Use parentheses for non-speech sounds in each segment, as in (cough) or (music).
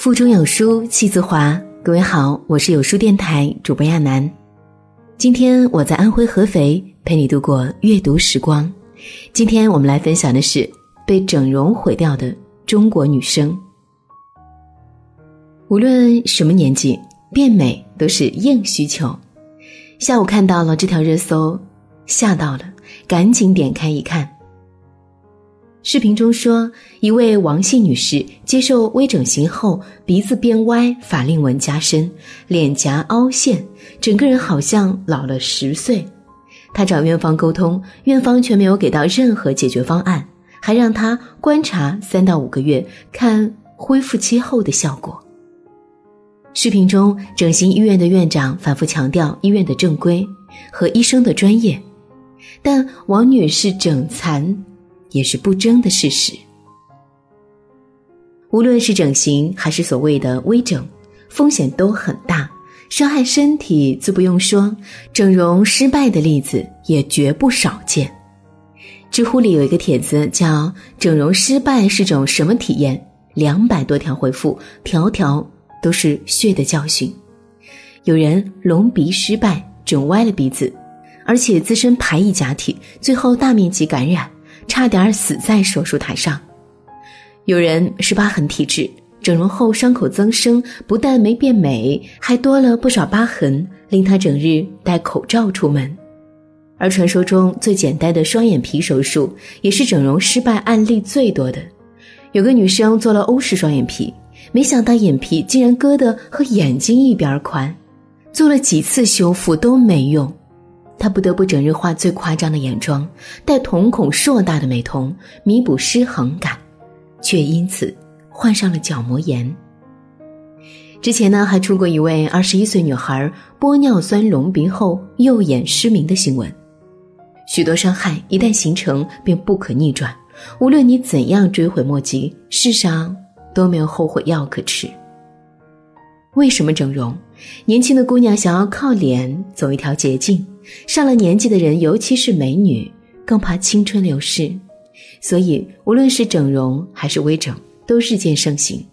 腹中有书气自华。各位好，我是有书电台主播亚楠。今天我在安徽合肥陪你度过阅读时光。今天我们来分享的是被整容毁掉的中国女生。无论什么年纪，变美都是硬需求。下午看到了这条热搜，吓到了，赶紧点开一看。视频中说，一位王姓女士接受微整形后，鼻子变歪，法令纹加深，脸颊凹陷，整个人好像老了十岁。她找院方沟通，院方却没有给到任何解决方案，还让她观察三到五个月，看恢复期后的效果。视频中，整形医院的院长反复强调医院的正规和医生的专业，但王女士整残。也是不争的事实。无论是整形还是所谓的微整，风险都很大，伤害身体自不用说，整容失败的例子也绝不少见。知乎里有一个帖子叫“整容失败是种什么体验”，两百多条回复，条条都是血的教训。有人隆鼻失败，整歪了鼻子，而且自身排异假体，最后大面积感染。差点死在手术台上。有人是疤痕体质，整容后伤口增生，不但没变美，还多了不少疤痕，令他整日戴口罩出门。而传说中最简单的双眼皮手术，也是整容失败案例最多的。有个女生做了欧式双眼皮，没想到眼皮竟然割得和眼睛一边宽，做了几次修复都没用。她不得不整日画最夸张的眼妆，戴瞳孔硕大的美瞳，弥补失衡感，却因此患上了角膜炎。之前呢，还出过一位二十一岁女孩玻尿酸隆鼻后右眼失明的新闻。许多伤害一旦形成便不可逆转，无论你怎样追悔莫及，世上都没有后悔药可吃。为什么整容？年轻的姑娘想要靠脸走一条捷径，上了年纪的人，尤其是美女，更怕青春流逝，所以无论是整容还是微整，都日渐盛行。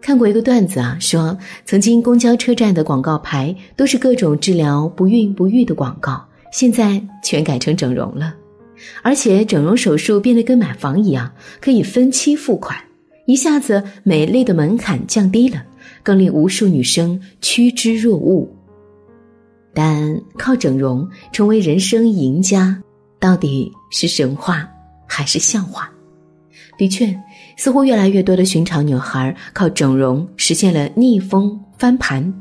看过一个段子啊，说曾经公交车站的广告牌都是各种治疗不孕不育的广告，现在全改成整容了，而且整容手术变得跟买房一样，可以分期付款，一下子美丽的门槛降低了。更令无数女生趋之若鹜。但靠整容成为人生赢家，到底是神话还是笑话？的确，似乎越来越多的寻常女孩靠整容实现了逆风翻盘。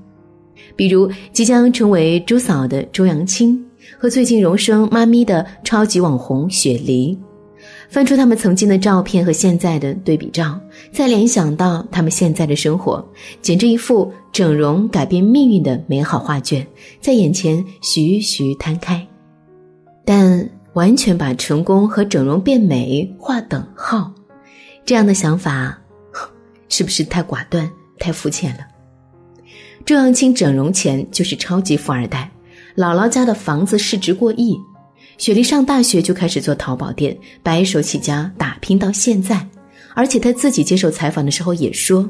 比如，即将成为朱嫂的周扬青，和最近荣升妈咪的超级网红雪梨。翻出他们曾经的照片和现在的对比照，再联想到他们现在的生活，简直一幅整容改变命运的美好画卷在眼前徐徐摊开。但完全把成功和整容变美划等号，这样的想法 (laughs) 是不是太寡断、太肤浅了？周扬青整容前就是超级富二代，姥姥家的房子市值过亿。雪莉上大学就开始做淘宝店，白手起家打拼到现在，而且她自己接受采访的时候也说，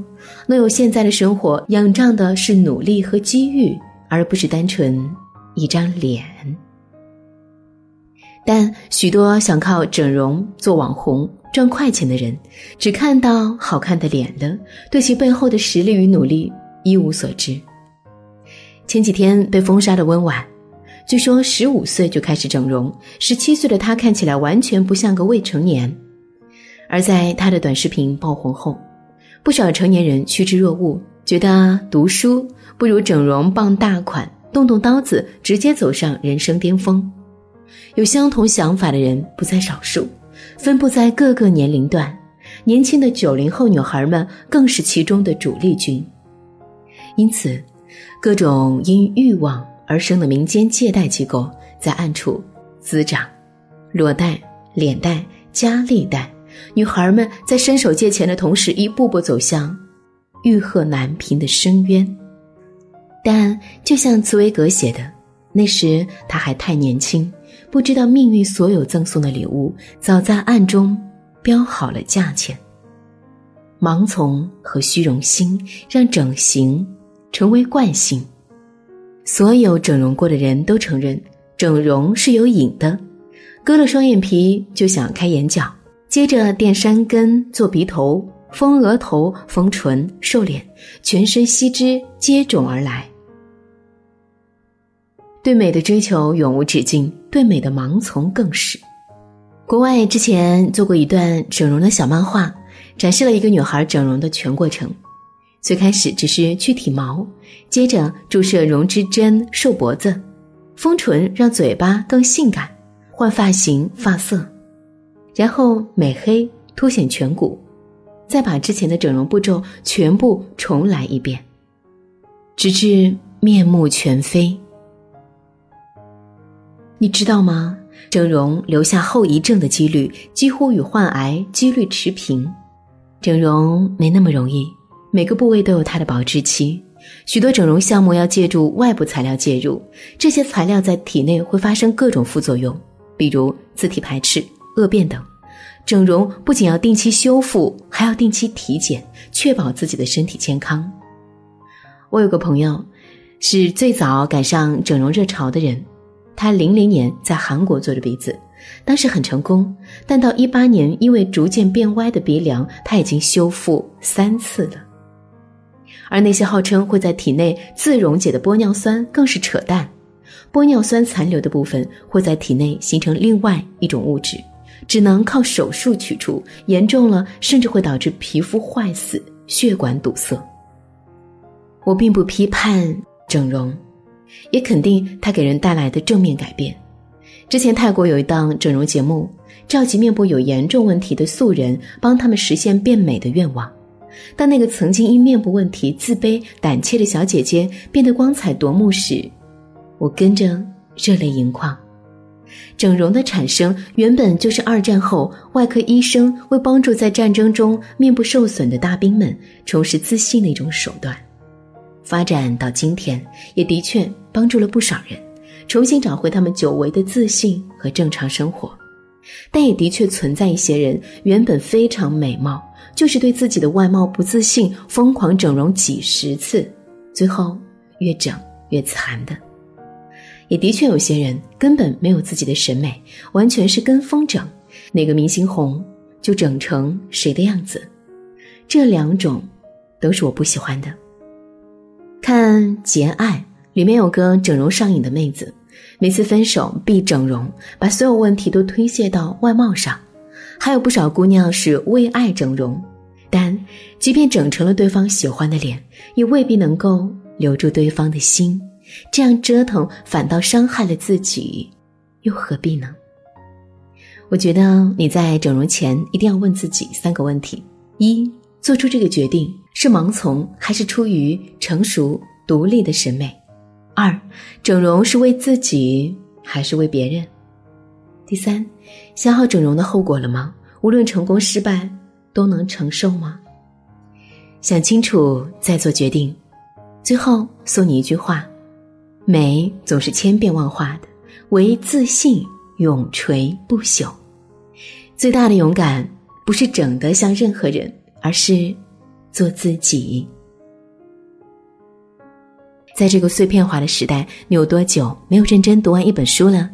能有现在的生活，仰仗的是努力和机遇，而不是单纯一张脸。但许多想靠整容做网红赚快钱的人，只看到好看的脸了，对其背后的实力与努力一无所知。前几天被封杀的温婉。据说十五岁就开始整容，十七岁的她看起来完全不像个未成年。而在她的短视频爆红后，不少成年人趋之若鹜，觉得读书不如整容傍大款，动动刀子直接走上人生巅峰。有相同想法的人不在少数，分布在各个年龄段，年轻的九零后女孩们更是其中的主力军。因此，各种因欲望。而生的民间借贷机构在暗处滋长，裸贷、脸贷、加利贷，女孩们在伸手借钱的同时，一步步走向欲壑难平的深渊。但就像茨威格写的，那时他还太年轻，不知道命运所有赠送的礼物早在暗中标好了价钱。盲从和虚荣心让整形成为惯性。所有整容过的人都承认，整容是有瘾的。割了双眼皮就想开眼角，接着垫山根、做鼻头、丰额头、丰唇、瘦脸，全身吸脂接踵而来。对美的追求永无止境，对美的盲从更是。国外之前做过一段整容的小漫画，展示了一个女孩整容的全过程。最开始只是去体毛，接着注射溶脂针瘦脖子，丰唇让嘴巴更性感，换发型发色，然后美黑凸显颧骨，再把之前的整容步骤全部重来一遍，直至面目全非。你知道吗？整容留下后遗症的几率几乎与患癌几率持平。整容没那么容易，每个部位都有它的保质期。许多整容项目要借助外部材料介入，这些材料在体内会发生各种副作用，比如自体排斥、恶变等。整容不仅要定期修复，还要定期体检，确保自己的身体健康。我有个朋友，是最早赶上整容热潮的人。他零零年在韩国做的鼻子，当时很成功，但到一八年因为逐渐变歪的鼻梁，他已经修复三次了。而那些号称会在体内自溶解的玻尿酸更是扯淡，玻尿酸残留的部分会在体内形成另外一种物质，只能靠手术取出，严重了甚至会导致皮肤坏死、血管堵塞。我并不批判整容。也肯定它给人带来的正面改变。之前泰国有一档整容节目，召集面部有严重问题的素人，帮他们实现变美的愿望。当那个曾经因面部问题自卑胆怯的小姐姐变得光彩夺目时，我跟着热泪盈眶。整容的产生原本就是二战后外科医生为帮助在战争中面部受损的大兵们重拾自信的一种手段。发展到今天，也的确帮助了不少人重新找回他们久违的自信和正常生活，但也的确存在一些人原本非常美貌，就是对自己的外貌不自信，疯狂整容几十次，最后越整越残的。也的确有些人根本没有自己的审美，完全是跟风整，哪个明星红就整成谁的样子。这两种都是我不喜欢的。看《结爱》，里面有个整容上瘾的妹子，每次分手必整容，把所有问题都推卸到外貌上。还有不少姑娘是为爱整容，但即便整成了对方喜欢的脸，也未必能够留住对方的心。这样折腾反倒伤害了自己，又何必呢？我觉得你在整容前一定要问自己三个问题：一，做出这个决定。是盲从还是出于成熟独立的审美？二，整容是为自己还是为别人？第三，想好整容的后果了吗？无论成功失败，都能承受吗？想清楚再做决定。最后送你一句话：美总是千变万化的，唯自信永垂不朽。最大的勇敢不是整得像任何人，而是。做自己，在这个碎片化的时代，你有多久没有认真读完一本书了？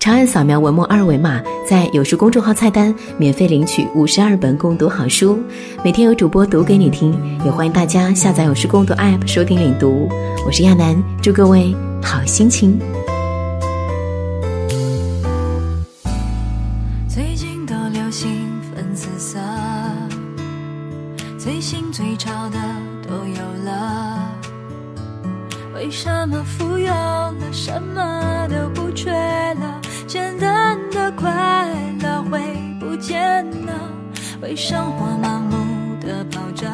长按扫描文末二维码，在有书公众号菜单免费领取五十二本共读好书，每天有主播读给你听。也欢迎大家下载有书共读 App 收听领读。我是亚楠，祝各位好心情。最近都流行粉紫色。最新最潮的都有了，为什么富有了，什么都不缺了？简单的快乐会不见了，为生活盲目的跑着，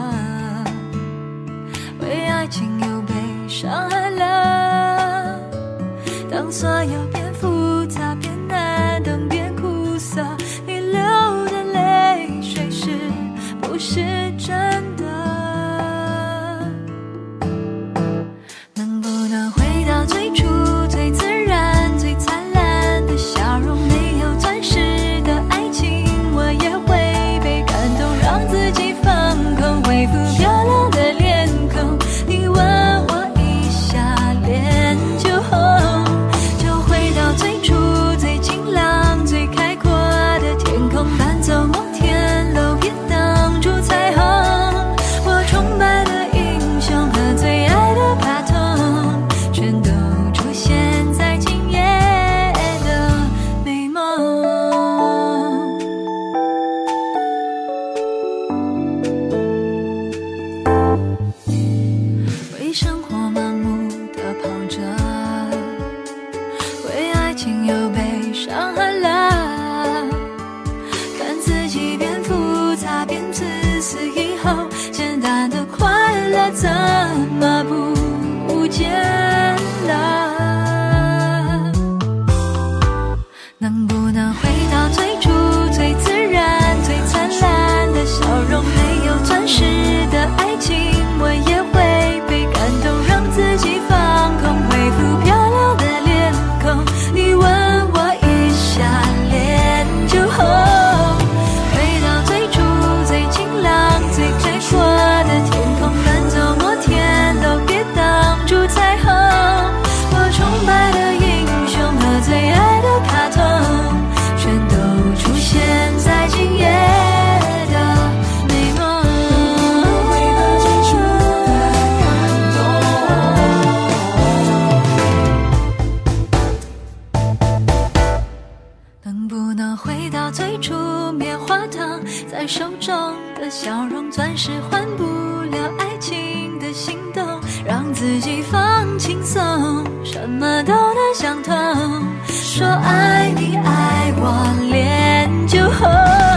为爱情又被伤害了。当所有最初棉花糖在手中的笑容钻石换不了爱情的心动让自己放轻松什么都能想通。说爱你爱我脸就红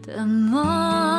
的梦。